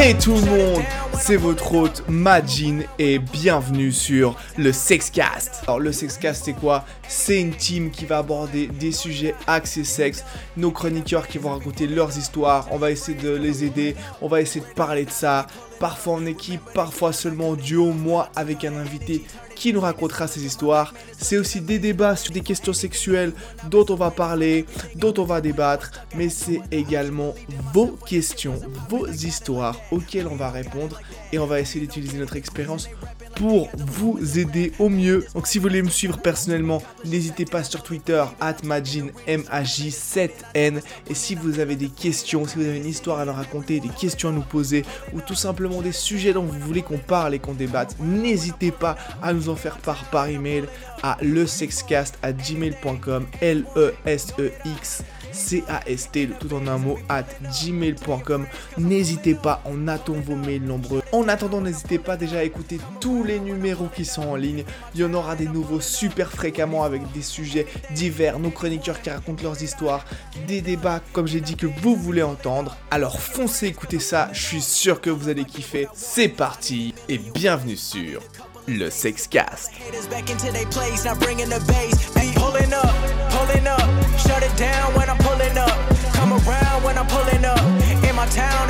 Hey tout le monde, c'est votre hôte Majin et bienvenue sur le Sexcast. Alors le Sexcast c'est quoi? C'est une team qui va aborder des sujets axés sexe, nos chroniqueurs qui vont raconter leurs histoires, on va essayer de les aider, on va essayer de parler de ça, parfois en équipe, parfois seulement en duo, moi avec un invité qui nous racontera ses histoires. C'est aussi des débats sur des questions sexuelles dont on va parler, dont on va débattre, mais c'est également vos questions, vos histoires auxquelles on va répondre et on va essayer d'utiliser notre expérience pour vous aider au mieux. Donc si vous voulez me suivre personnellement, n'hésitez pas sur Twitter, atmajin, M-A-J-7-N. Et si vous avez des questions, si vous avez une histoire à nous raconter, des questions à nous poser, ou tout simplement des sujets dont vous voulez qu'on parle et qu'on débatte, n'hésitez pas à nous en faire part par email à lesexcast à gmail.com, L-E-S-E-X. C-A-S-T, tout en un mot, at gmail.com. N'hésitez pas, on attend vos mails nombreux. En attendant, n'hésitez pas déjà à écouter tous les numéros qui sont en ligne. Il y en aura des nouveaux super fréquemment avec des sujets divers, nos chroniqueurs qui racontent leurs histoires, des débats, comme j'ai dit, que vous voulez entendre. Alors foncez écouter ça, je suis sûr que vous allez kiffer. C'est parti et bienvenue sur le Sexcast. Town